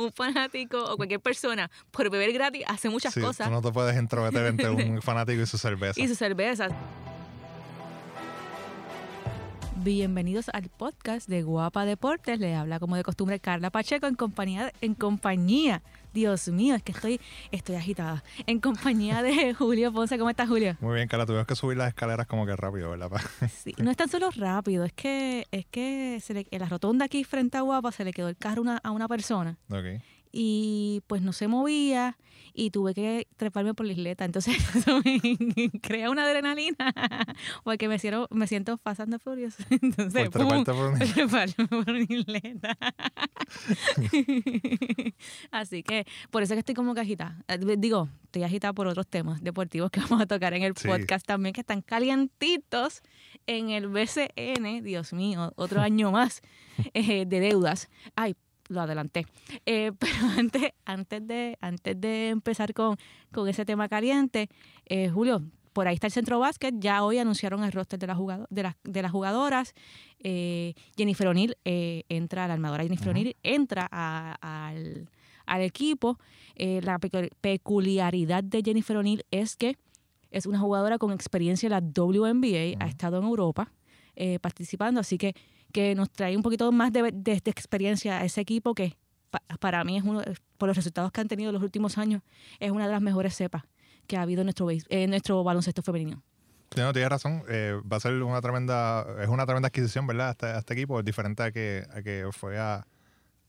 un fanático o cualquier persona por beber gratis hace muchas Sí, cosas. tú no te puedes entrometer entre un fanático y su cerveza. y sus cervezas. Bienvenidos al podcast de Guapa Deportes. Le habla como de costumbre Carla Pacheco en compañía, en compañía. Dios mío, es que estoy, estoy agitada. En compañía de Julio Ponce. ¿Cómo estás, Julio? Muy bien, Carla, tuvimos que subir las escaleras como que rápido, ¿verdad? Sí, no es tan solo rápido, es que, es que se le- en la rotonda aquí frente a Guapa se le quedó el carro una- a una persona ok. Y pues no se movía y tuve que treparme por la isleta. Entonces eso me crea una adrenalina porque me siento, me siento Fast and Furious. Entonces, Por treparte ¡pum! por una- treparme por una isleta. Así que por eso es que estoy como que agitada. Eh, Digo, estoy agitada por otros temas deportivos que vamos a tocar en el Sí. podcast también que están calientitos en el BCN. Dios mío, otro año más eh, de deudas. Ay, lo adelanté. Eh, pero antes, antes, de, antes de empezar con, con ese tema caliente, eh, Julio, por ahí está el centro básquet. Ya hoy anunciaron el roster de, las, de las jugadoras. Eh, Jennifer O'Neill entra, la armadora Jennifer Ujú. O'Neill entra a- al, al equipo. Eh, la pecu- peculiaridad de Jennifer O'Neill es que es una jugadora con experiencia en la WNBA, ha estado en Europa eh, participando, así que, que nos trae un poquito más de, de- experiencia a ese equipo que pa- para mí es uno, por los resultados que han tenido en los últimos años, es una de las mejores cepas que ha habido en nuestro, en nuestro baloncesto femenino. Sí, no, tienes razón. Eh, va a ser una tremenda, es una tremenda adquisición, ¿verdad? Este, este equipo es diferente a que, a que fue a,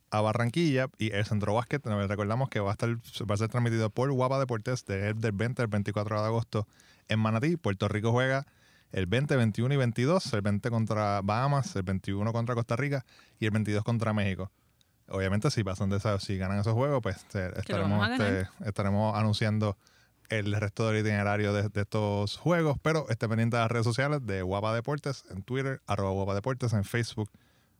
a Barranquilla y el Centro Básquet, recordamos que va a estar, va a ser transmitido por Guapa Deportes de- del 20 al 24 de agosto en Manatí. Puerto Rico juega el 20, 21 y 22, el 20 contra Bahamas, el 21 contra Costa Rica y el 22 contra México. Obviamente, si pasan de esa, si ganan esos juegos, pues eh, estaremos, este, estaremos anunciando el resto del itinerario de, de estos juegos, pero esté pendiente de las redes sociales de Guapa Deportes en Twitter, arroba Guapa Deportes, en Facebook,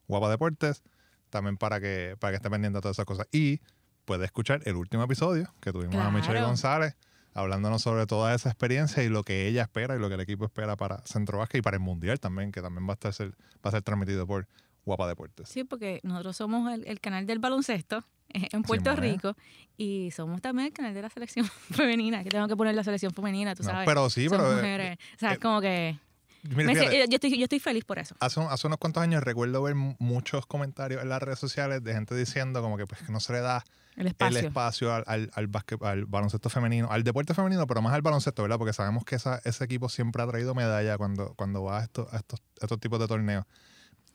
Guapa Deportes, también para que, para que esté pendiente de todas esas cosas. Y puede escuchar el último episodio que tuvimos a Michelle. González hablándonos sobre toda esa experiencia y lo que ella espera y lo que el equipo espera para Centro Básquet y para el Mundial también, que también va a, estar, ser- va a ser transmitido por Guapa Deportes. Sí, porque nosotros somos el, el canal del baloncesto eh, en Puerto ¿eh? Rico y somos también el canal de la selección femenina, que tengo que poner la selección femenina, tú No, sabes. pero sí, Somos pero, eh, mujeres. o sea, eh, es como que... Me yo, estoy, yo estoy feliz por eso. hace, hace unos cuantos años recuerdo ver mu- muchos comentarios en las redes sociales de gente diciendo como que pues no se le da El espacio. el espacio al, al, al, básquet- al baloncesto femenino, al deporte femenino, pero más al baloncesto, ¿verdad? Porque sabemos que esa, ese equipo siempre ha traído medalla cuando, cuando va a estos, a estos, a estos tipos de torneos.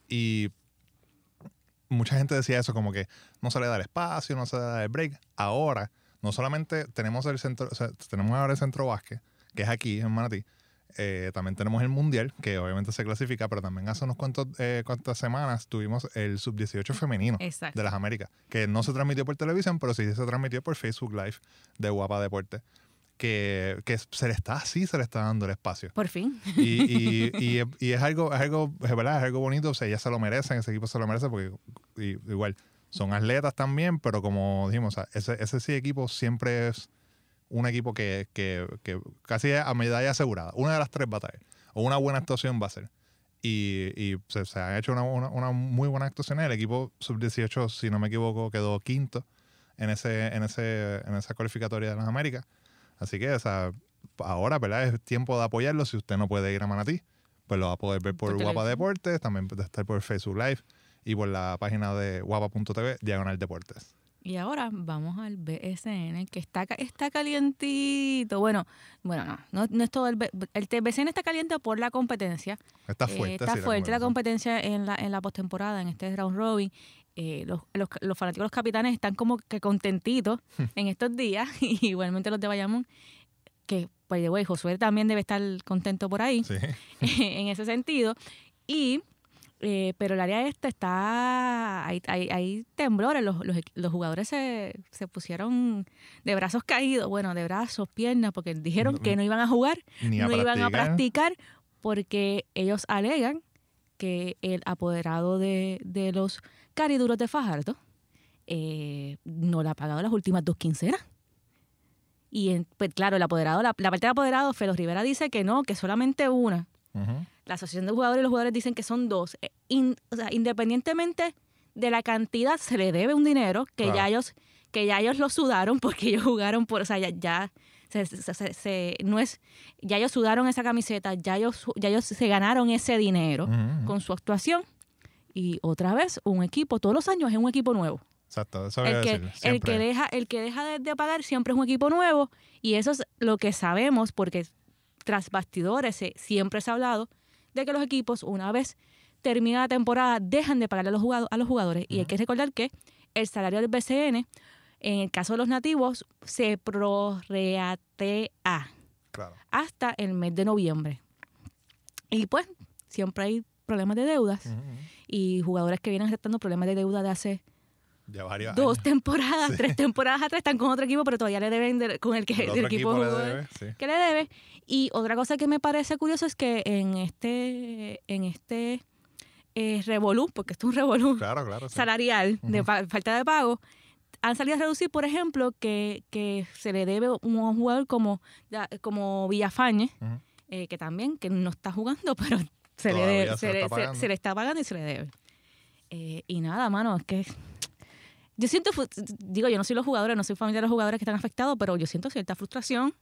Y mucha gente decía eso, como que no se le da el espacio, no se le da el break. Ahora, no solamente tenemos el centro, o sea, tenemos ahora el centro básquet, que es aquí en Manatí, eh, también tenemos el Mundial, que obviamente se clasifica, pero también hace unos cuantos, eh, cuantas semanas tuvimos el Sub-18 femenino Exacto. de las Américas, que no se transmitió por televisión, pero sí se transmitió por Facebook Live de Guapa Deporte, que, que se le está así, se le está dando el espacio. Por fin. Y, y, y, y es algo, es algo, es verdad, es algo bonito, o sea, ellas se lo merecen, ese equipo se lo merece, porque igual son atletas también, pero como dijimos, o sea, ese, ese sí equipo siempre es un equipo que, que, que casi es a medalla asegurada. Una de las tres batallas. O una buena actuación va a ser. Y, y se, se han hecho una, una, una muy buena actuación. El equipo sub-18, si no me equivoco, quedó quinto en ese, en ese, en esa cualificatoria de las Américas. Así que, o sea, ahora, ¿verdad? Es tiempo de apoyarlo. Si usted no puede ir a Manatí, pues lo va a poder ver por Guapa. Deportes, también puede estar por Facebook Live y por la página de guapa.tv, Diagonal Deportes. Y ahora vamos al BSN, que está, está calientito. Bueno, bueno, no, no, no es todo el, el BSN está caliente por la competencia. Está Eh, fuerte. está sí, fuerte la competencia en la, en la postemporada, en este round robin. Eh, los, los, los fanáticos, los capitanes están como que contentitos en estos días, y igualmente los de Bayamón, que, the way, Josué también debe estar contento por ahí Sí. en ese sentido. Y, eh, pero el área esta está, hay, hay, hay temblores, los, los, los jugadores se, se pusieron de brazos caídos, bueno, de brazos, piernas, porque dijeron No- que no iban a jugar, Ni a no iban a practicar. porque ellos alegan que el apoderado de, de los cariduros de Fajardo eh, no le ha pagado las últimas dos quincenas. Y en- pues claro, el apoderado, la, la parte del apoderado, Felo Rivera dice que no, que solamente una. Ujú. La asociación de jugadores y los jugadores dicen que son dos. Eh, in- o sea, independientemente de la cantidad se le debe un dinero que Claro. ya ellos que ya ellos lo sudaron porque ellos jugaron por, o sea, ya, ya se, se- no es, ya ellos sudaron esa camiseta, ya ellos, ya ellos se ganaron ese dinero con su actuación y otra vez un equipo, todos los años es un equipo nuevo. Exacto, eso El que, decir. el que deja, el que deja de, de pagar siempre es un equipo nuevo y eso es lo que sabemos porque tras bastidores se- siempre se ha hablado de que los equipos una vez termina la temporada dejan de pagarle a los, jugado- a los jugadores y hay que recordar que el salario del BCN en el caso de los nativos se prorratea Claro. hasta el mes de noviembre. Y pues siempre hay problemas de deudas y jugadores que vienen aceptando problemas de deuda de hace Ya varios dos años. temporadas, Sí. tres temporadas atrás están con otro equipo, pero todavía le deben de- con el que El equipo, equipo le debe, sí. que le debe. Y otra cosa que me parece curioso es que en este en este eh, revolú, porque esto es un revolú Claro, claro. sí. salarial de falta de pago, han salido a reducir, por ejemplo, que, que se le debe un jugador como, como Villafañe, eh, que también que no está jugando, pero se le, debe- se se, le le, está se- pagando. se le está pagando y se le debe. Eh, y nada, mano, es que yo siento, digo, yo no soy los jugadores, no soy familiar de los jugadores que están afectados, pero yo siento cierta frustración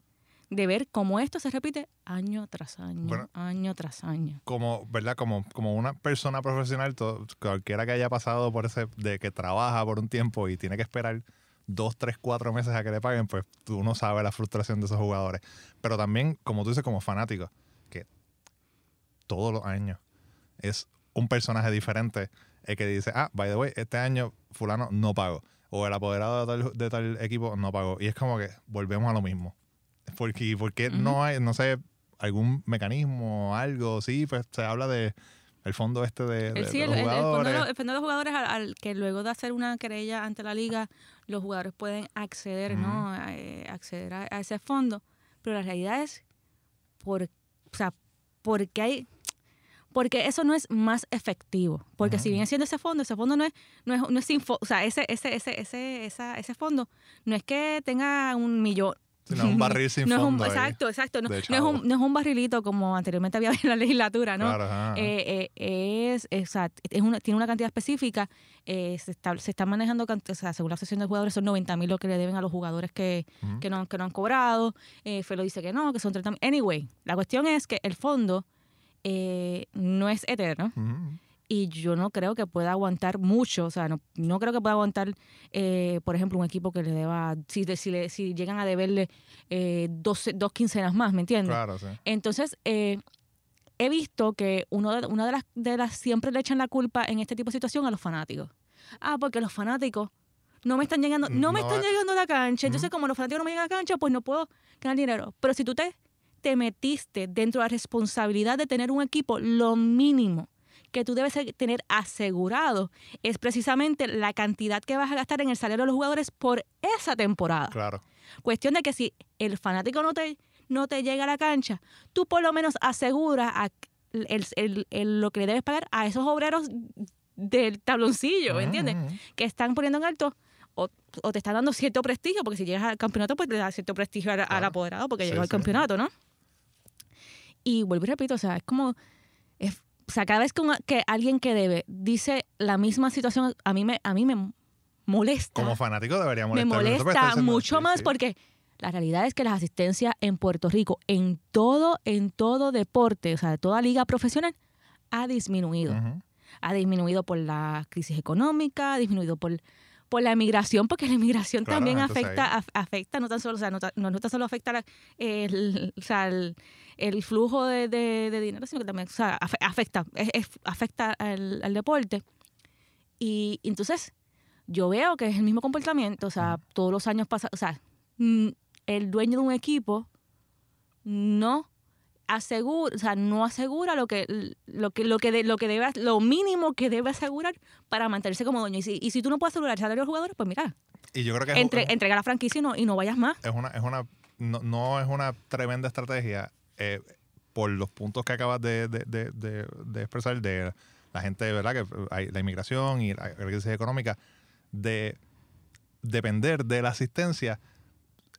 de ver cómo esto se repite año tras año, Bueno. año tras año. como, ¿verdad? Como, como una persona profesional, todo- cualquiera que haya pasado por ese, de que trabaja por un tiempo y tiene que esperar dos, tres, cuatro meses a que le paguen, pues tú no sabes la frustración de esos jugadores. Pero también, como tú dices, como fanático, que todos los años es un personaje diferente el que dice, ah, by the way, este año fulano no pago. O el apoderado de tal, de tal equipo no pagó. Y es como que volvemos a lo mismo. Porque, porque no hay, no sé, algún mecanismo, algo, sí, pues se habla de el fondo este de, de- El, sí, de el, los el- el fondo de jugadores. los, el fondo de los jugadores al, al que luego de hacer una querella ante la liga, los jugadores pueden acceder, ¿no? A, eh, acceder a, a ese fondo. Pero la realidad es por, o sea, porque hay porque eso no es más efectivo. Porque si Ujú. viene siendo ese fondo, ese fondo no es, no es, no es sin o sea, ese, ese, ese, ese, esa- ese fondo no es que tenga un millón. Sí, no es un barril sin No es un- fondo exacto, exacto. No, no es un, no es un barrilito como anteriormente había en la legislatura, ¿no? Claro. Eh, eh, es, exacto, es una, tiene una cantidad específica. eh, se, está, se está manejando, o sea, según la asociación de jugadores, son 90 mil lo que le deben a los jugadores que, que, no, que no han cobrado. Eh, Felo dice que no, que son 30 mil. Anyway, la cuestión es que el fondo eh, no es eterno Ujú. y yo no creo que pueda aguantar mucho. O sea, no, no creo que pueda aguantar, eh, por ejemplo, un equipo que le deba, si, si, le- si llegan a deberle eh, dos, dos quincenas más, ¿me entiendes? Claro, sí. Entonces, he visto que uno de, una de las, de las siempre le echan la culpa en este tipo de situación a los fanáticos. Ah, porque los fanáticos no me están llegando, no, me están es- llegando a la cancha. Entonces, como los fanáticos no me llegan a la cancha, pues no puedo ganar dinero. Pero si tú te, te metiste dentro de la responsabilidad de tener un equipo, lo mínimo que tú debes tener asegurado es precisamente la cantidad que vas a gastar en el salario de los jugadores por esa temporada. Claro. Cuestión de que si el fanático no te, no te llega a la cancha, tú por lo menos aseguras a- el- el- el- lo que le debes pagar a esos obreros del tabloncillo, ¿me Ujú, entiendes? ujú. Que están poniendo en alto o, o te están dando cierto prestigio, porque si llegas al campeonato, pues te da cierto prestigio al, apoderado porque Sí, llegó al sí. campeonato, ¿no? Y vuelvo y repito, o sea, es como... es- o sea, cada vez que, un- que alguien que debe dice la misma situación, a mí me, a mí me molesta Como fanático debería me molestar. molesta mucho más porque la realidad es que las asistencias en Puerto Rico, en todo, en todo deporte, o sea, de toda liga profesional, ha disminuido. Ha disminuido por la crisis económica, ha disminuido por, por la emigración, porque la emigración Claro, también afecta, af- afecta, no tan solo, o sea, no, no, no tan solo afecta la- el, o sea, el, el flujo de, de- de dinero, sino que también o sea, afe- afecta, es- es- afecta al, al deporte. Y entonces, yo veo que es el mismo comportamiento, o sea, todos los años pasa, o sea, mm, el dueño de un equipo no asegura, o sea, no asegura lo que lo que lo que de- lo que debe lo mínimo que debe asegurar para mantenerse como dueño. Y si, y si tú no puedes asegurar el salario de los jugadores, pues mira, Y yo creo que entre, es- entrega la franquicia y no, y no vayas más. es una, es una no, no es una tremenda estrategia eh, por los puntos que acabas de, de- de- de- de expresar de la gente, ¿verdad? Que hay la inmigración y la crisis económica, de depender de la asistencia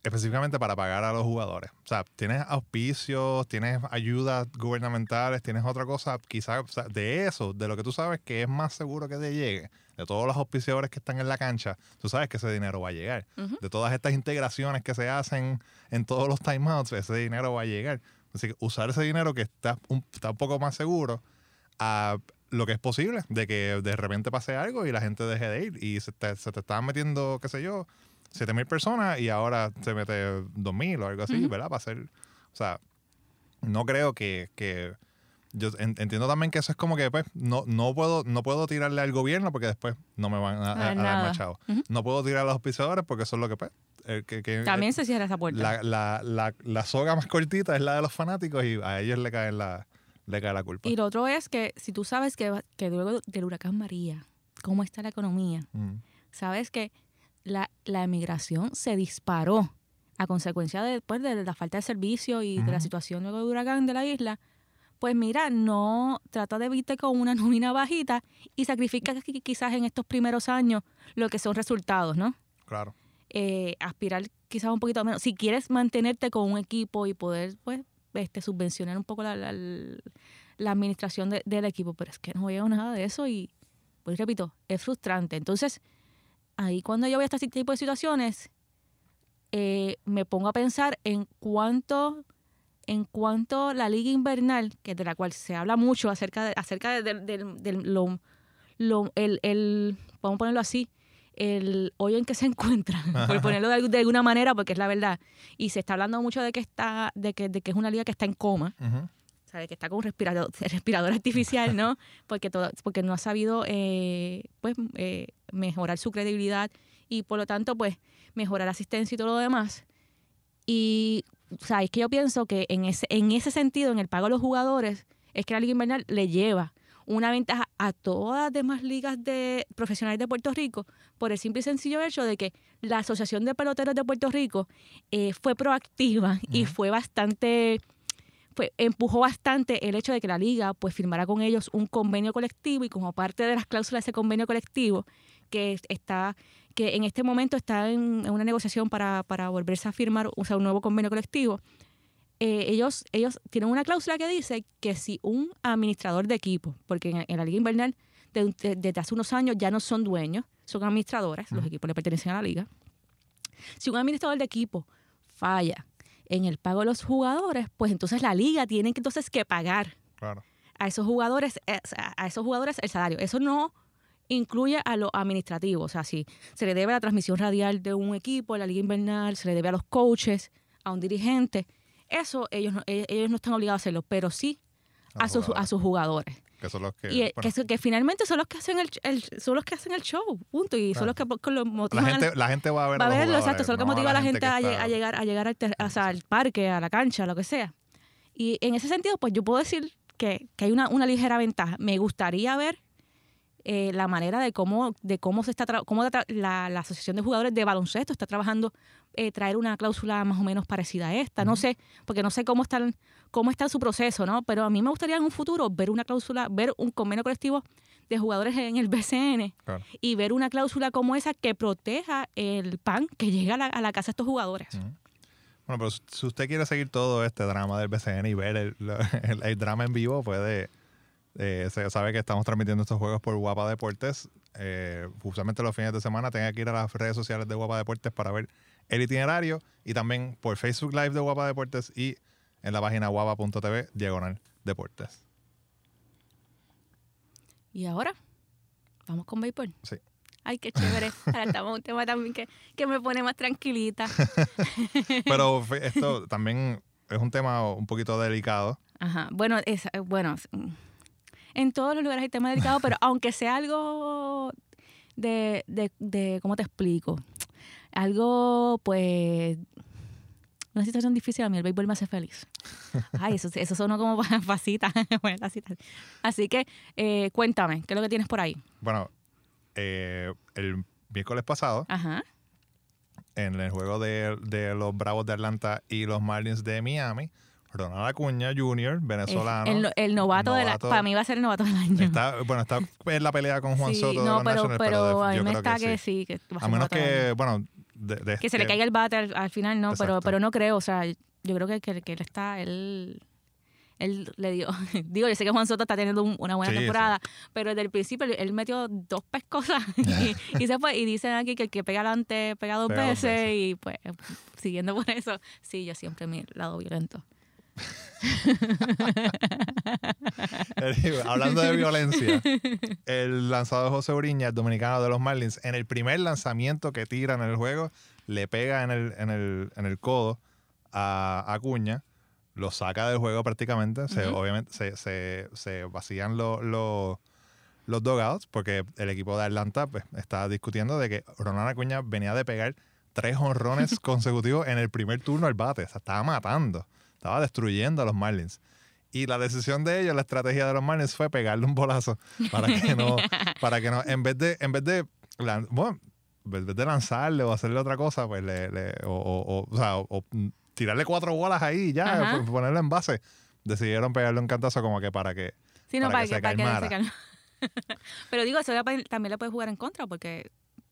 específicamente para pagar a los jugadores. O sea, tienes auspicios, tienes ayudas gubernamentales, tienes otra cosa, quizás o sea, de eso, de lo que tú sabes que es más seguro que te llegue, de todos los auspiciadores que están en la cancha, tú sabes que ese dinero va a llegar. Ujú. De todas estas integraciones que se hacen en todos los timeouts, ese dinero va a llegar. Así que usar ese dinero que está un, está un poco más seguro a lo que es posible, de que de repente pase algo y la gente deje de ir y se te, se te estaban metiendo, qué sé yo, 7 mil personas y ahora se mete 2 mil o algo así, Ujú. ¿verdad? Para hacer, o sea, no creo que, que yo en- entiendo también que eso es como que pues no, no puedo no puedo tirarle al gobierno porque después no me van a, a- a dar más chavos. Ujú. No puedo tirar a los auspiciadores porque eso es lo que pues que, que- También se cierra esa puerta. la, la, la, la soga más cortita es la de los fanáticos y a ellos le cae la, le cae la culpa. Y lo otro es que si tú sabes que, que luego del huracán María, cómo está la economía, Mm. sabes que la, la emigración se disparó a consecuencia de, pues, de la falta de servicio y de la situación luego del huracán de la isla. Pues mira, no trata de vivir con una nómina bajita y sacrifica qui- quizás en estos primeros años lo que son resultados, ¿no? Claro. eh, aspirar quizás un poquito menos. Si quieres mantenerte con un equipo y poder, pues, este, subvencionar un poco la, la, la administración de- del equipo, pero es que no veo nada de eso y, pues repito, es frustrante. Entonces, ahí cuando yo voy a este tipo de situaciones, eh, me pongo a pensar en cuánto en cuanto la liga invernal, que de la cual se habla mucho acerca de, acerca de, lo, lo- el, el, vamos a ponerlo así, el hoyo en que se encuentra, por ponerlo de, algu- de alguna manera, porque es la verdad. Y se está hablando mucho de que está, de que, de que es una liga que está en coma, o sea, de que está con un respirador, respirador artificial, ¿no? Porque todo, porque no ha sabido eh, pues eh, mejorar su credibilidad y por lo tanto, pues, mejorar asistencia y todo lo demás. Y, o sea, es que yo pienso que en ese, en ese sentido, en el pago a los jugadores, es que la Liga Invernal le lleva una ventaja a todas las demás ligas de profesionales de Puerto Rico por el simple y sencillo hecho de que la Asociación de Peloteros de Puerto Rico eh, fue proactiva y Ujú. fue bastante pues empujó bastante el hecho de que la liga pues firmara con ellos un convenio colectivo y como parte de las cláusulas de ese convenio colectivo que es- está que en este momento está en, en una negociación para, para volverse a firmar o sea, un nuevo convenio colectivo eh, ellos ellos tienen una cláusula que dice que si un administrador de equipo porque en, en la liga invernal de- de- desde hace unos años ya no son dueños son administradores los equipos le pertenecen a la liga si un administrador de equipo falla en el pago de los jugadores, pues entonces la liga tiene que entonces que pagar Claro. a esos jugadores eh, a esos jugadores el salario. Eso no incluye a lo administrativo, o sea, si se le debe a la transmisión radial de un equipo, a la liga invernal, se le debe a los coaches, a un dirigente, eso ellos no, eh, ellos no están obligados a hacerlo, pero sí A sus, a sus jugadores. Que son los que. y eh, bueno, que, que finalmente son los que hacen el, el- son los que hacen el show, punto, y son Claro. los que con los la, motivan a- gente, la gente va a ver va a los verlo, exacto, eso es lo que no motiva a la gente, a, está- a llegar, a llegar al, ter- o sea, al parque, a la cancha, lo que sea. Y en ese sentido, pues yo puedo decir que, que hay una, una ligera ventaja. Me gustaría ver eh, la manera de cómo, de cómo se está cómo la, la- la Asociación de Jugadores de Baloncesto está trabajando eh, traer una cláusula más o menos parecida a esta. No sé, porque no sé cómo está, el- cómo está su proceso, ¿no? Pero a mí me gustaría en un futuro ver una cláusula, ver un convenio colectivo de jugadores en el BCN Claro. y ver una cláusula como esa que proteja el pan que llega a la, a la casa de estos jugadores. Bueno, pero si- usted quiere seguir todo este drama del BCN y ver el, el- el drama en vivo, puede. Eh, se sabe que estamos transmitiendo estos juegos por Guapa Deportes. Eh, justamente los fines de semana tenga que ir a las redes sociales de Guapa Deportes para ver el itinerario y también por Facebook Live de Guapa Deportes y en la página guapa.tv diagonal deportes. Y ahora, vamos con béisbol. Sí. Ay, qué chévere. Ahora estamos en un tema también que, que me pone más tranquilita. Pero esto también es un tema un poquito delicado. Ajá. Bueno, es, eh, bueno, en todos los lugares hay temas delicados, pero aunque sea algo de, de, de, ¿cómo te explico? Algo, pues, una situación difícil a mí, el béisbol me hace feliz. Ay, eso, eso sonó como pasita. Así que, eh, cuéntame, ¿qué es lo que tienes por ahí? Bueno, eh, el miércoles pasado, Ajá. en el juego de, de los Bravos de Atlanta y los Marlins de Miami, Ronald Acuña Jr., venezolano. El, el novato, de la, novato. para mí va a ser el novato del año. Está, bueno, está en la pelea con Juan Sí, Soto de no, los pero, Nationals, pero de- a mí yo me creo está que que sí. que va A menos novato que, bueno, de, de Que se le caiga el bate al, al final, no, pero, Exacto. pero no creo. O sea, yo creo que, que, que él está, él, él le dio, digo, yo sé que Juan Soto está teniendo un- una buena Sí, sí. temporada, pero desde el principio él, metió dos pescosas y, y se fue. Y dicen aquí que el que pega adelante pega dos Pega dos veces, veces. y pues siguiendo por eso, sí, yo siempre mi lado violento. Hablando de violencia, el lanzador José Uriña, el dominicano de los Marlins, en el primer lanzamiento que tira en el juego, le pega en el, en el, en el codo a Acuña, lo saca del juego prácticamente. se, obviamente se, se- se vacían los los los dugouts porque el equipo de Atlanta pues, está discutiendo de que Ronald Acuña venía de pegar tres honrones consecutivos en el primer turno al bate. O sea, estaba matando, estaba destruyendo a los Marlins. Y la decisión de ellos, la estrategia de los Marlins fue pegarle un bolazo para que no, para que no, en vez de, en vez de, bueno, en vez de lanzarle o hacerle otra cosa, pues le, le- o, o- o- o sea, o- tirarle cuatro bolas ahí y ya, Ajá. p- ponerle en base. Decidieron pegarle un cantazo como que para que Sí, no, Para para, que que, se para que calmara. se. Pero digo, eso también le puede jugar en contra, porque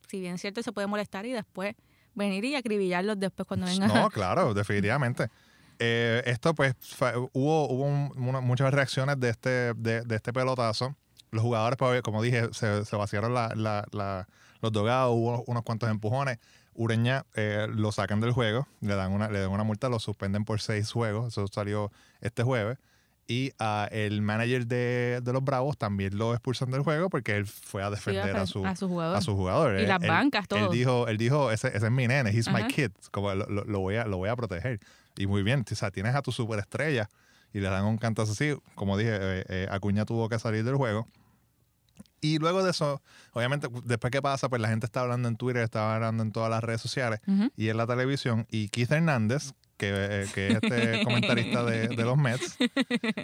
si bien es cierto, se puede molestar y después venir y acribillarlos después cuando vengan. No, claro, definitivamente. Eh, esto, pues, fue- hubo, hubo un- una- muchas reacciones de este, de, de este pelotazo. Los jugadores, pues, como dije, se, se vaciaron la- la- la- los dogados, hubo unos cuantos empujones. Ureña eh, lo sacan del juego, le dan, una, le dan una multa, lo suspenden por seis juegos. Eso salió este jueves. Y ah, el manager de, de los Bravos también lo expulsan del juego porque él fue a Sí, defender a su, a su jugador. a su jugador. Y Él- las bancas, todo. Él dijo, él dijo ese, ese es mi nene, he's my kid, como lo voy a, lo voy a proteger. Y muy bien, o sea, tienes a tu superestrella y le dan un cantazo así. Como dije, eh, eh, Acuña tuvo que salir del juego. Y luego de eso, obviamente, después que pasa, pues la gente está hablando en Twitter, está hablando en todas las redes sociales y en la televisión. Y Keith Hernández, que, eh, que es este comentarista de, de los Mets,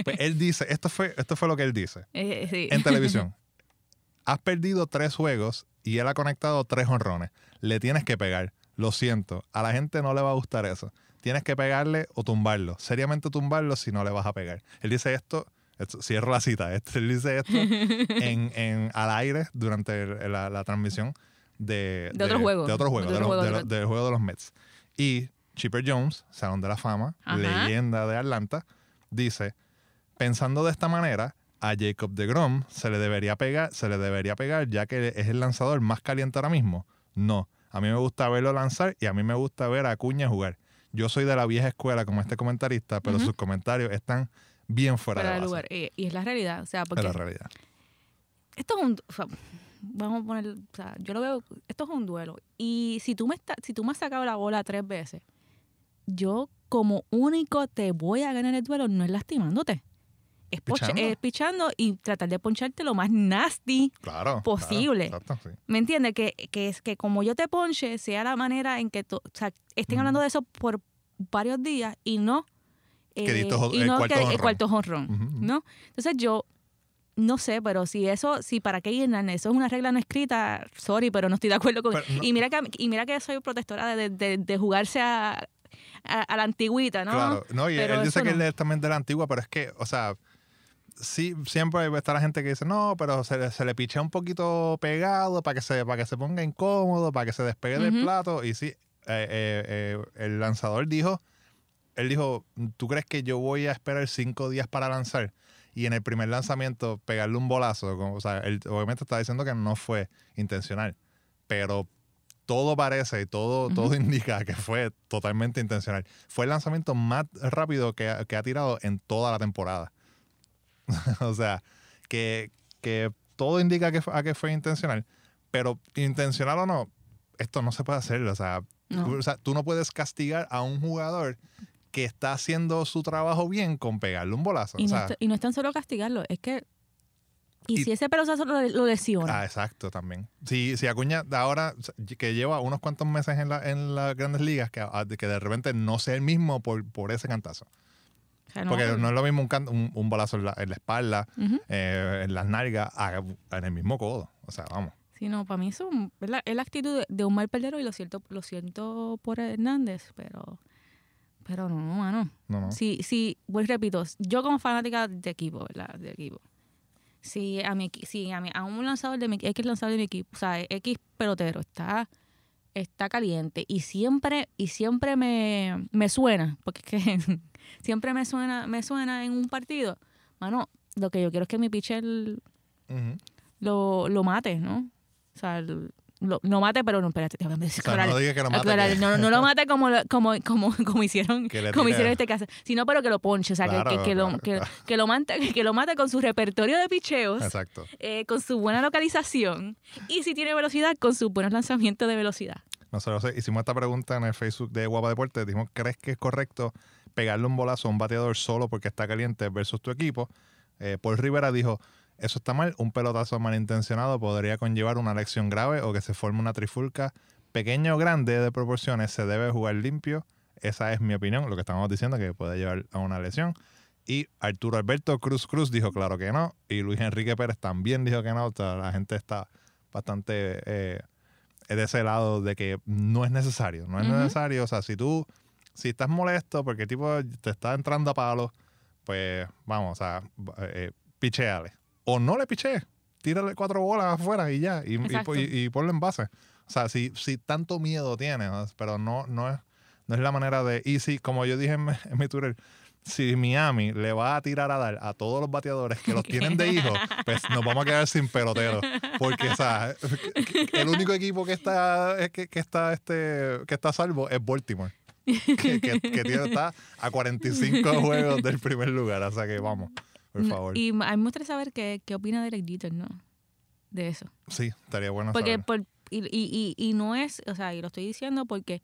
pues él dice, esto fue, esto fue lo que él dice sí. en televisión. Has perdido tres juegos y él ha conectado tres honrones. Le tienes que pegar. Lo siento. A la gente no le va a gustar eso. Tienes que pegarle o tumbarlo. Seriamente tumbarlo si no le vas a pegar. Él dice esto, esto- cierro la cita. Este, él dice esto en, en- al aire durante la, la transmisión de, De otro juego. De otro juego, De otro los- del juego de los Mets. Y Chipper Jones, Salón de la Fama, Ajá. leyenda de Atlanta, dice, pensando de esta manera, a Jacob de Grom se le debería pegar, se le debería pegar ya que es el lanzador más caliente ahora mismo. No, a mí me gusta verlo lanzar y a mí me gusta ver a Acuña jugar. Yo soy de la vieja escuela como este comentarista, pero sus comentarios están bien fuera, fuera de base, lugar. Y, y es la realidad. O sea, porque la realidad. esto es un. o sea, vamos a poner. O sea, yo lo veo. Esto es un duelo. Y si tú me, está- si tú me has sacado la bola tres veces, yo como único te voy a ganar el duelo no es lastimándote. Es Pichando. es pichando y tratar de poncharte lo más nasty Claro. Posible. claro, exacto, sí. ¿Me entiendes? Que, que es que como yo te ponche, sea la manera en que tú, o sea, estén Ujú. hablando de eso por varios días y no. Que diste jo- y el no cuarto que- el cuarto jonrón, Ujú, ujú. ¿no? Entonces yo no sé, pero si eso, si para qué Hernández, eso es una regla no escrita, sorry, pero no estoy de acuerdo con. Pero no- y mira que y mira que soy protectora de, de- de jugarse a, a, a la antigüita, ¿no? Claro, no, y Pero él dice que no. él es también de la antigua, pero es que, o sea, sí, siempre está la gente que dice, no, pero se, le- se le pichea un poquito pegado para que se, para que se ponga incómodo, para que se despegue del plato. Y sí, eh, eh, eh, el lanzador dijo, él dijo, ¿tú crees que yo voy a esperar cinco días para lanzar? Y en el primer lanzamiento pegarle un bolazo, como- o sea, él obviamente está diciendo que no fue intencional, pero todo parece y todo, todo indica que fue totalmente intencional. Fue el lanzamiento más rápido que, que ha tirado en toda la temporada. o sea, que, que todo indica que, a que fue intencional, pero intencional o no, esto no se puede hacer. O sea, No. tú, o sea, tú no puedes castigar a un jugador que está haciendo su trabajo bien con pegarle un bolazo. Y, o no sea, es, y no es tan solo castigarlo, es que. Y, Y- si ese pelotazo lo, lo lesiona. Ah, exacto, también. Si, si Acuña ahora, que lleva unos cuantos meses en, la, en las grandes ligas, que, ah, que de repente no sea el mismo por, por ese cantazo. Porque no es lo mismo un, can- un, un balazo en la, en la espalda, Ujú. eh, en las nalgas, a- en el mismo codo. O sea, vamos. Sí, no, para mí eso es la, es la actitud de, un mal perdedor y lo siento, lo siento por Hernández, pero, pero no, mano. No, no. Sí, sí, pues repito, yo como fanática de equipo, ¿verdad? De equipo. Si a mi si a, mi, a un lanzador de mi X lanzador de mi equipo, o sea, X pelotero está está caliente y siempre y siempre me, me suena, porque es que siempre me suena me suena en un partido, mano, lo que yo quiero es que mi pitcher lo, lo mate, ¿no? O sea, el- lo, no mate, pero no, espérate, déjame O sea, no digas que lo. Aclarar, que- no, no lo mate como, como, como, como hicieron como hicieron este caso, sino pero que lo ponche, o sea, que- Claro, que, que lo, claro, que, claro. que lo mate, que lo mate con su repertorio de picheos, Exacto. eh, con su buena localización y si tiene velocidad, con sus buenos lanzamientos de velocidad. Nosotros hicimos esta pregunta en el Facebook de Guapa Deportes. Dijimos, ¿crees que es correcto pegarle un bolazo a un bateador solo porque está caliente versus tu equipo? Eh, Paul Rivera dijo, eso está mal. Un pelotazo malintencionado podría conllevar una lesión grave o que se forme una trifulca. Pequeño o grande de proporciones, se debe jugar limpio. Esa es mi opinión, lo que estamos diciendo, que puede llevar a una lesión. Y Arturo Alberto Cruz Cruz dijo, claro que no. Y Luis Enrique Pérez también dijo que no. O sea, la gente está bastante eh, de ese lado de que no es necesario. No es necesario. O sea, si tú, si estás molesto porque el tipo te está entrando a palos, pues vamos, o sea, eh, picheale. O no le pichees. Tírale cuatro bolas afuera y ya. Y, y, y- y ponlo en base. O sea, si, si tanto miedo tienes, ¿no? pero no, no, es, no es la manera de. Y si, como yo dije en, mi- en mi Twitter, si Miami le va a tirar a dar a todos los bateadores que los tienen de hijos, pues nos vamos a quedar sin pelotero. Porque, o sea, el único equipo que está, que, que está, este, que está a salvo es Baltimore. Que, que- que tiene, está a 45 juegos del primer lugar. O sea que vamos, por favor. Y a mí me gustaría saber qué, qué opina Derek Jeter, ¿no? De eso. Sí, estaría bueno Porque saber. por, y, y, y, no es, o sea, y lo estoy diciendo porque,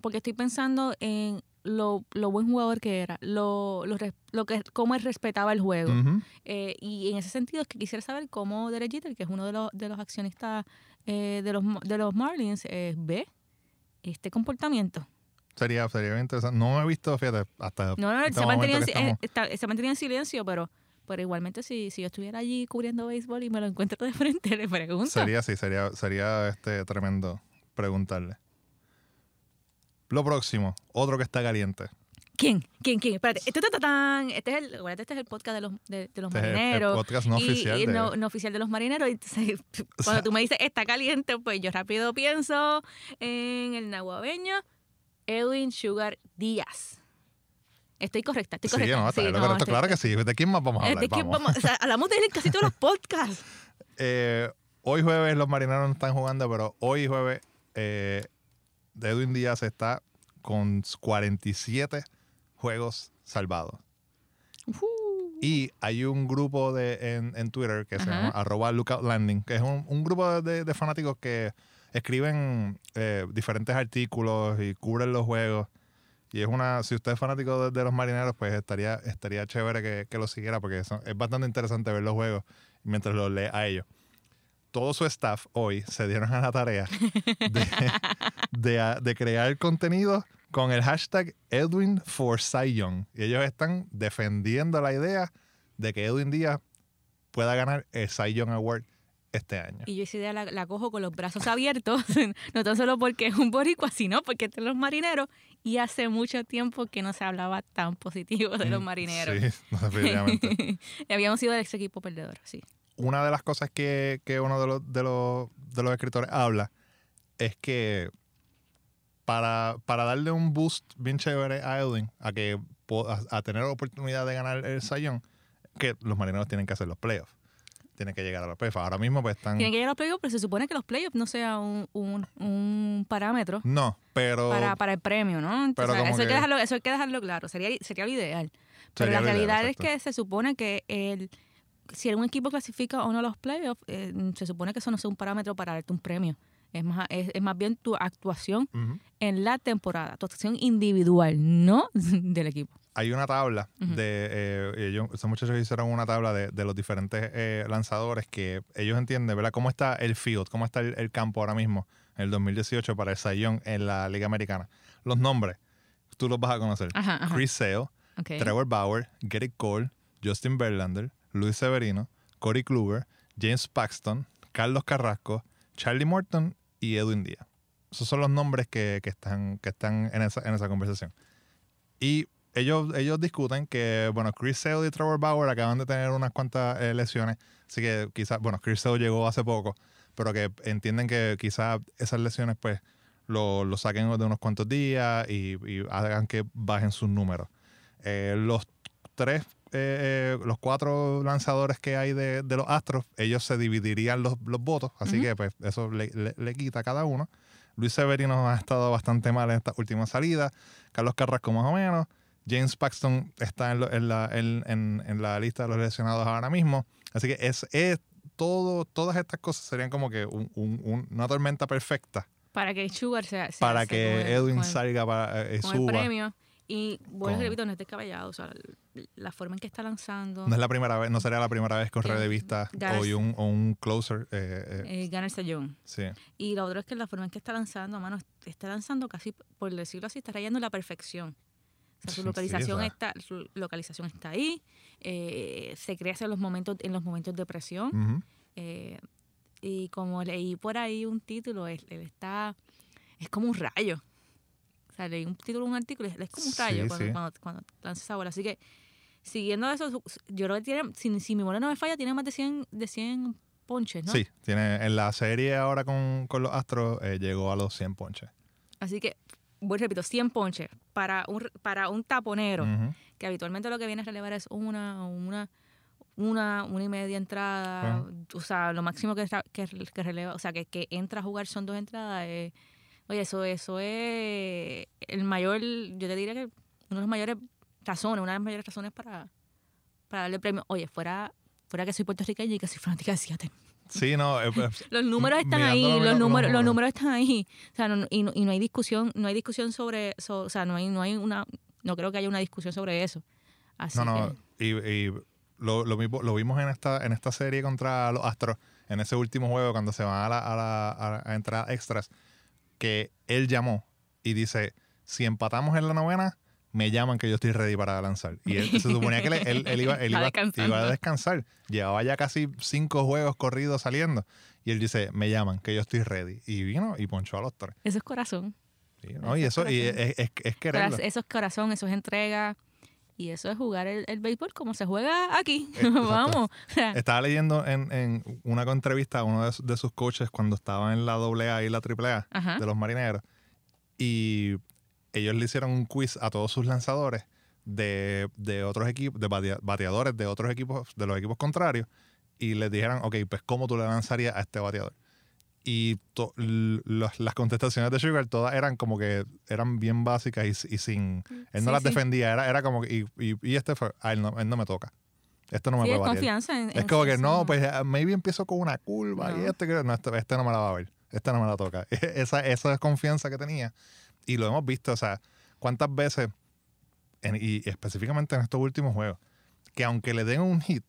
porque estoy pensando en lo, lo buen jugador que era, lo, lo, lo que, cómo él respetaba el juego. Eh, y en ese sentido es que quisiera saber cómo Derek Jeter, que es uno de los, de los accionistas eh, de, los, de los Marlins, eh, ve este comportamiento. Sería, sería bien interesante. No me he visto, fíjate, hasta No, no, este se, momento en, eh, estamos- está- se ha mantenido en silencio, pero, pero igualmente si, si yo estuviera allí cubriendo béisbol y me lo encuentro de frente, le pregunto. Sería así, sería, sería este tremendo preguntarle. Lo próximo, otro que está caliente. ¿Quién? ¿Quién? ¿Quién? Espérate. Este, este es el, este es el podcast de los, de, de los Este es el- marineros. podcast no y- oficial y de- no, no oficial de los marineros. Entonces, cuando tú me dices está caliente, pues yo rápido pienso en el nahuabeño Edwin Sugar Díaz. Estoy correcta, estoy Sí, correcta. no, está Sí, lo no, correcto. estoy- claro que sí. ¿De quién más vamos a hablar? ¿de quién Vamos. vamos? O sea, hablamos de él en casi todos los podcasts. Eh, hoy jueves los marineros no están jugando, pero hoy jueves eh, Edwin Díaz está con 47 juegos salvados. Ujú. Y hay un grupo de, en, en Twitter que se llama arroba lookout landing, que es un, un grupo de, de fanáticos que escriben eh, diferentes artículos y cubren los juegos. Y es una, si usted es fanático de, de los marineros, pues estaría, estaría chévere que, que lo siguiera porque son- es bastante interesante ver los juegos mientras los lee a ellos. Todo su staff hoy se dieron a la tarea de, de- de crear contenido con el hashtag Edwin for. Y ellos están defendiendo la idea de que Edwin Díaz pueda ganar el Cy Young Award este año. Y yo esa idea la, la cojo con los brazos abiertos, no tan solo porque es un boricua, sino porque están los marineros y hace mucho tiempo que no se hablaba tan positivo de los Mm, marineros. Sí, definitivamente. Y Habíamos sido ese equipo perdedor, sí. Una de las cosas que, que uno de los, de, los, de los escritores habla es que para, para darle un boost bien chévere a Edwin, a que a, a tener la oportunidad de ganar el Sayón, que los marineros tienen que hacer los playoffs. Tienen que llegar a los playoffs. Ahora mismo pues están... Tienen que llegar a los playoffs, pero se supone que los playoffs no sea un, un, un parámetro No, pero... para, para el premio, ¿no? Eso, hay que dejarlo, eso hay que dejarlo claro, sería, sería lo ideal. Pero Sería la ideal, realidad es que se supone que el, si un equipo clasifica o no a los playoffs, eh, se supone que eso no es un parámetro para darte un premio. Es más, es, es más bien tu actuación en la temporada, tu actuación individual, no del equipo. Hay una tabla Ujú. de eh, ellos, esos muchachos hicieron una tabla de, de los diferentes eh, lanzadores que ellos entienden, ¿verdad? ¿Cómo está el field? ¿Cómo está el, el campo ahora mismo en el 2018 para el Sayón en la Liga Americana? Los nombres, tú los vas a conocer. Ajá, ajá. Chris Sale. Trevor Bauer, Gerrit Cole, Justin Verlander, Luis Severino, Corey Kluber, James Paxton, Carlos Carrasco, Charlie Morton y Edwin Díaz. Esos son los nombres que, que están, que están en, esa, en esa conversación. Y ellos, ellos discuten que, bueno, Chris Sale y Trevor Bauer acaban de tener unas cuantas eh, lesiones, así que quizás, bueno, Chris Sale llegó hace poco, pero que entienden que quizás esas lesiones, pues, lo, lo saquen de unos cuantos días y, y hagan que bajen sus números. Eh, los tres, eh, eh, los cuatro lanzadores que hay de, de los Astros, ellos se dividirían los, los votos, así que pues eso le, le- le quita a cada uno. Luis Severino ha estado bastante mal en esta última salida. Carlos Carrasco más o menos. James Paxton está en, lo- en la, en- en- la lista de los lesionados ahora mismo. Así que es, es todo, todas estas cosas serían como que un- un- un- una tormenta perfecta Para que Sugar sea. se para que con el- Edwin con el- salga para eh, con el suba. premio. Y bueno, Con- repito, no es descabellado. O sea, la forma en que está lanzando. No es la primera vez, no sería la primera vez que un Eh, revista ganas- hoy un, o un closer. eh, eh, eh, gana el sellón. sí. Y lo otro es que la forma en que está lanzando, mano, está lanzando casi, por decirlo así, está rayando la perfección. O sea, su localización está, su localización está ahí, eh, se crece en los momentos, en los momentos de presión. Eh, y como leí por ahí un título, él, él está, es como un rayo. O sea, leí un título de un artículo, es como un Sí, rayo cuando, sí. cuando, cuando lanza esa bola. Así que, siguiendo eso, yo creo que tiene, si, si mi memoria no me falla, tiene más de 100, de 100 ponches, ¿no? Sí, tiene, en la serie ahora con, con los Astros eh, llegó a los 100 ponches. Así que, voy repito, 100 ponches para un, para un taponero, que habitualmente lo que viene a relevar es una o una, una, una y media entrada. O sea, lo máximo que, que releva, o sea, que, que entra a jugar son dos entradas. eh, oye, eso, eso es el mayor, yo te diría que una de las mayores razones, una de las mayores razones para, para darle premio. Oye, fuera, fuera que soy puertorriqueña y que soy fanática de Seattle. Sí, no, eh, pues, Los números están ahí, los- números, los números. están ahí. O sea, no- y, no, y no hay discusión, no hay discusión sobre, so- o sea, no hay, no hay una, no creo que haya una discusión sobre eso. Así no, no. que, Y, y lo, lo, mismo- lo vimos en esta, en esta serie contra los Astros, en ese último juego, cuando se van a, la, a, la, a, a entrar extras, que él llamó y dice: Si empatamos en la novena, me llaman que yo estoy ready para lanzar. Y él, se suponía que él, él- él iba, él iba, iba a descansar. Llevaba ya casi cinco juegos corridos saliendo. Y él dice: Me llaman que yo estoy ready. Y vino y ponchó a los tres. eso es corazón. Sí, ¿no? Y eso y Corazón. es, es, es quererlo. Eso es corazón, eso es entrega. Y eso es jugar el, el béisbol como se juega aquí. Eh. Vamos. Estaba leyendo en, en una entrevista a uno de, de sus coaches cuando estaba en la AA y la AAA Ajá. de los marineros. Y ellos le hicieron un quiz a todos sus lanzadores de, de otros equipos, de batea- bateadores de otros equipos, de los equipos contrarios. Y les dijeron, ok, pues ¿cómo tú le lanzarías a este bateador? Y to- los- las contestaciones de Sugar todas eran como que eran bien básicas y, y sin... Él no Sí, las sí. defendía, era, era como que... Y, y, y este fue, ah, él no, él no me toca. Esto no me sí, puede confianza. En, Es en como que no, pues eh, maybe empiezo con una curva y No. este, que- no, este, este no me la va a ver, este no me la toca. Esa, esa confianza que tenía. Y lo hemos visto, o sea, cuántas veces, en- y específicamente en estos últimos juegos, que aunque le den un hit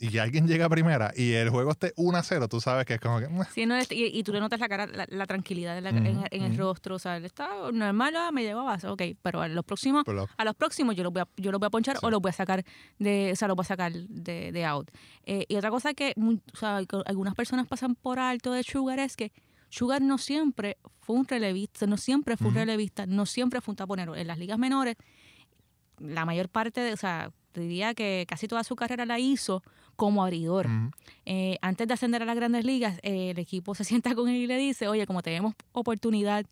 y que alguien llega a primera y el juego esté 1 a 0, tú sabes que es como que... Sí, no, y, y tú le notas la cara, la, la tranquilidad en, la- Ujú, en- en el rostro. O sea, él está normal, ah, me llegó a base, ok. Pero a los próximos, Pero lo- a los próximos yo los voy a, yo los voy a ponchar Sí. o los voy a sacar de, o sea, los voy a sacar de, de out. Eh, y otra cosa que, mu- o sea, que algunas personas pasan por alto de Sugar es que Sugar no siempre fue un relevista, no siempre fue un relevista, no siempre fue un taponero. En las ligas menores, la mayor parte de, o sea, diría que casi toda su carrera la hizo como abridor. Eh, antes de ascender a las grandes ligas, eh, el equipo se sienta con él y le dice, oye, como tenemos oportunidad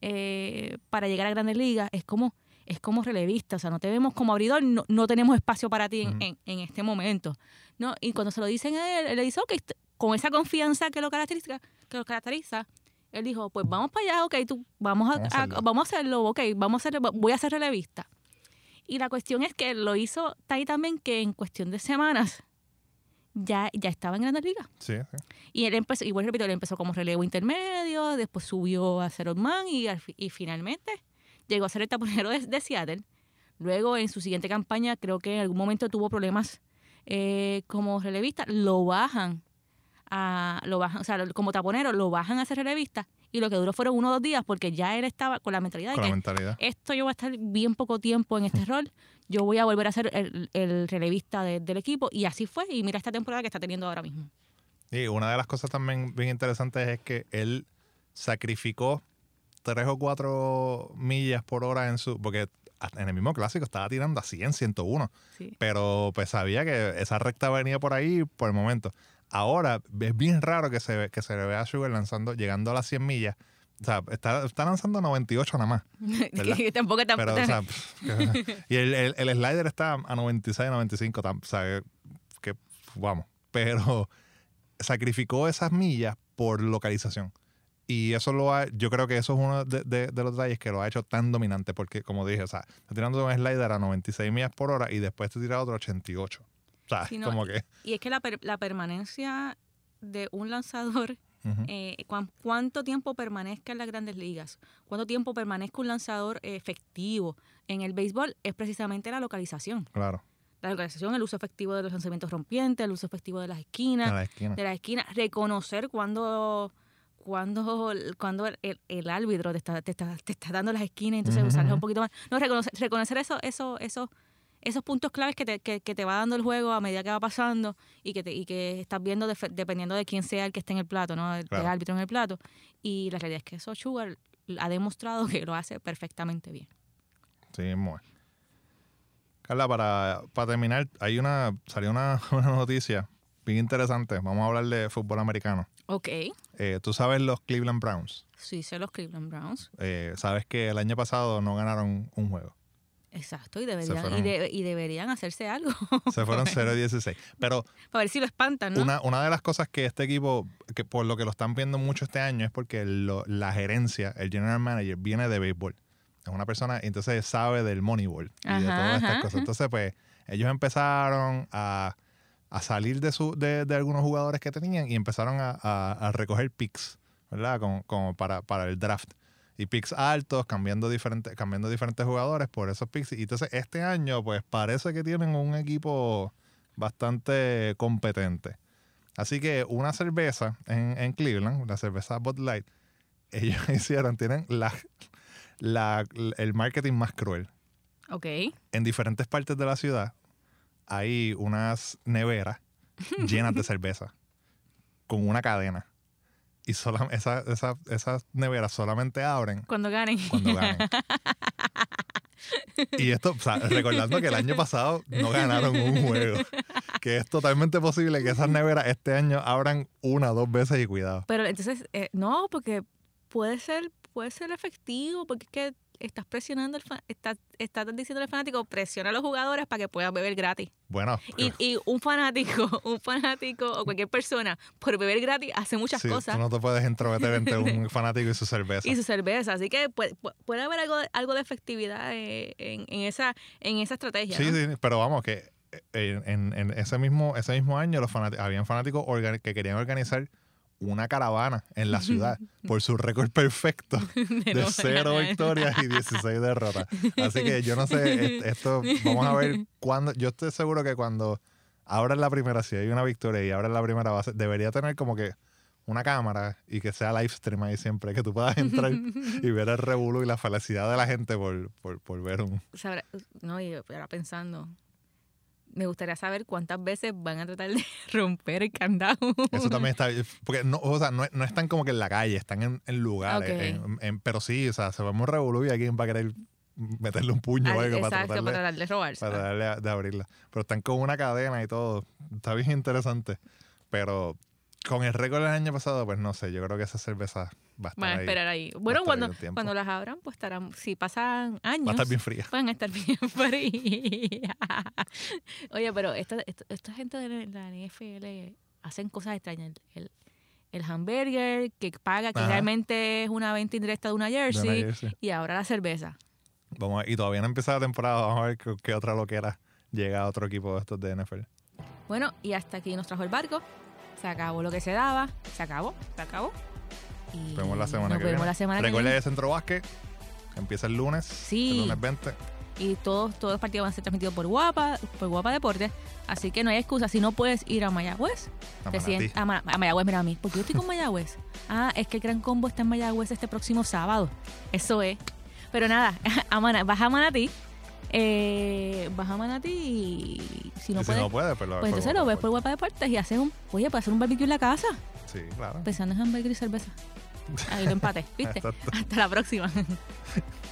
eh, para llegar a grandes ligas, es como, es como relevista, o sea, no te vemos como abridor, no, no tenemos espacio para ti en, en- en este momento. ¿no? Y cuando se lo dicen a él, él le dice, ok, con esa confianza que lo caracteriza, que lo caracteriza él dijo, pues vamos para allá, ok, tú, vamos a, Vamos a a- hacerlo. vamos a hacerlo, ok, vamos a hacer, voy a ser relevista. Y la cuestión es que lo hizo ahí también que en cuestión de semanas ya, ya estaba en grandes ligas. Sí, sí. Y él empezó, igual repito, él empezó como relevo intermedio, después subió a ser man y, y finalmente llegó a ser el taponero de, de Seattle. Luego, en su siguiente campaña, creo que en algún momento tuvo problemas eh, como relevista, lo bajan a, lo bajan, o sea, como taponero, lo bajan a ser relevista y lo que duró fueron uno o dos días porque ya él estaba con la mentalidad Con de la que mentalidad. esto yo voy a estar bien poco tiempo en este rol, yo voy a volver a ser el, el relevista de- del equipo y así fue y mira esta temporada que está teniendo ahora mismo. Y una de las cosas también bien interesantes es que él sacrificó tres o cuatro millas por hora en su. Porque en el mismo clásico estaba tirando a 100, 101. Sí. Pero pues sabía que esa recta venía por ahí por el momento. Ahora es bien raro que se, ve- que se le vea a Sugar lanzando, llegando a las 100 millas O sea, está, está lanzando 98 nada más. tampoco está Pero, o sea, y el, el- el slider está a 96, 95, tam- o sea, que vamos. Pero sacrificó esas millas por localización. Y eso lo ha, yo creo que eso es uno de, de- de los detalles que lo ha hecho tan dominante, porque como dije, o sea, está tirando un slider a 96 millas por hora y después te tira otro a 88. O sea, como que... Y es que la, per- la permanencia de un lanzador, eh, cuán- cuánto tiempo permanezca en las grandes ligas, cuánto tiempo permanezca un lanzador efectivo en el béisbol, es precisamente la localización. Claro, La localización, el uso efectivo de los lanzamientos rompientes, el uso efectivo de las esquinas, la esquina. de las esquinas, reconocer cuando cuando, cuando el, el árbitro te está, te, está, te está dando las esquinas, entonces usarlas ujú. un poquito más. No, reconocer, reconocer eso, eso, eso, esos puntos claves que te, que, que te va dando el juego a medida que va pasando y que, te, y que estás viendo dependiendo de quién sea el que esté en el plato, ¿no? El, árbitro en el plato. Y la realidad es que eso Sugar ha demostrado que lo hace perfectamente bien. Sí, es. Carla, para, para terminar, hay una, salió una, una noticia bien interesante. Vamos a hablar de fútbol americano. Ok. Eh, Tú sabes los Cleveland Browns. Sí, sé los Cleveland Browns. Eh, sabes que el año pasado no ganaron un juego. Exacto, y deberían, y, de- y deberían hacerse algo. Se fueron 0-16. Pero Para ver si lo espantan, ¿no? una, una de las cosas que este equipo, que por lo que lo están viendo mucho este año, es porque lo- la gerencia, el general manager, viene de béisbol. Es una persona, y entonces sabe del moneyball y de todas estas ajá, cosas. Entonces, pues, ellos empezaron a, a salir de, su, de, de algunos jugadores que tenían y empezaron a, a- a recoger picks, ¿verdad? Como, como para, para el draft. Y picks altos, cambiando diferentes, cambiando diferentes jugadores por esos picks. Y entonces, este año, pues, parece que tienen un equipo bastante competente. Así que una cerveza en, en Cleveland, la cerveza Bud Light, ellos hicieron, tienen la, la- el marketing más cruel. Ok. En diferentes partes de la ciudad hay unas neveras llenas de cerveza con una cadena. Y sola- esa- esa- esas neveras solamente abren Cuando ganen. cuando ganen. Y esto, o sea, recordando que el año pasado no ganaron un juego. Que es totalmente posible que esas neveras este año abran una o dos veces y cuidado. Pero entonces, eh, no, porque puede ser, puede ser efectivo, porque es que estás presionando, el fa- estás, estás diciendo al fanático, presiona a los jugadores para que puedan beber gratis. Bueno, Y, y un fanático, un fanático o cualquier persona, por beber gratis, hace muchas sí, cosas. tú no te puedes entrometer entre un fanático y su cerveza. Y su cerveza. Así que puede, puede haber algo, de- algo de efectividad eh, en, en esa, en esa estrategia. Sí, ¿no? sí, pero vamos, que en, en- en ese, mismo, ese mismo año los fanáticos, habían fanáticos que querían organizar una caravana en la ciudad por su récord perfecto de cero victorias y 16 derrotas. Así que yo no sé, est- esto vamos a ver cuándo. Yo estoy seguro que cuando abran la primera, si hay una victoria y abran la primera base, debería tener como que una cámara y que sea live stream ahí siempre, que tú puedas entrar y ver el revuelo y la felicidad de la gente por, por, por ver un. No, y ahora pensando, me gustaría saber cuántas veces van a tratar de romper el candado. Eso también está. Porque no, o sea, no, no están como que en la calle, están en, en lugares. Ok. en- en- pero sí, o sea, se va un revolú y alguien va a querer meterle un puño o algo para Exacto, tratar de, para tratar de robarse. para tratar de- de abrirla. Pero están con una cadena y todo. Está bien interesante. Pero con el récord del año pasado, pues no sé, yo creo que esa cerveza va a estar Van a esperar ahí. Bueno, cuando, cuando las abran, pues estarán, si pasan años, Va a estar bien fría. van a estar bien frías. Oye, pero esta, esta, esta gente de la NFL hacen cosas extrañas. El, el, hamburger que paga, que Ajá. realmente es una venta indirecta de una De una jersey, jersey. y ahora la cerveza. Vamos a- y todavía no empieza la temporada. Vamos a ver qué, qué otra loquera llega a otro equipo de estos de NFL. Bueno, y hasta aquí nos trajo el barco. Se acabó lo que se daba. Se acabó, se acabó. Y Nos vemos la semana nos que vemos viene. la semana que Recuerda viene. de Centro que empieza el lunes. Sí. El lunes 20. Y todos, todos los partidos van a ser transmitidos por Guapa, por Guapa Deportes. Así que no hay excusa. Si no puedes ir a Mayagüez, A a, Ma- a Mayagüez, mira a mí. Porque yo estoy con Mayagüez. Ah, es que el Gran Combo está en Mayagüez este próximo sábado. Eso es. Pero nada, a vas a Manatí. Eh, vas a Manatí y si no y si puedes, no puede, pues lo pues entonces lo ves por Guapa Deportes y haces un, oye, puedes hacer un barbecue en la casa. Sí, claro. Pensando en hamburger y cerveza. Ahí lo empate, ¿viste? Hasta la próxima.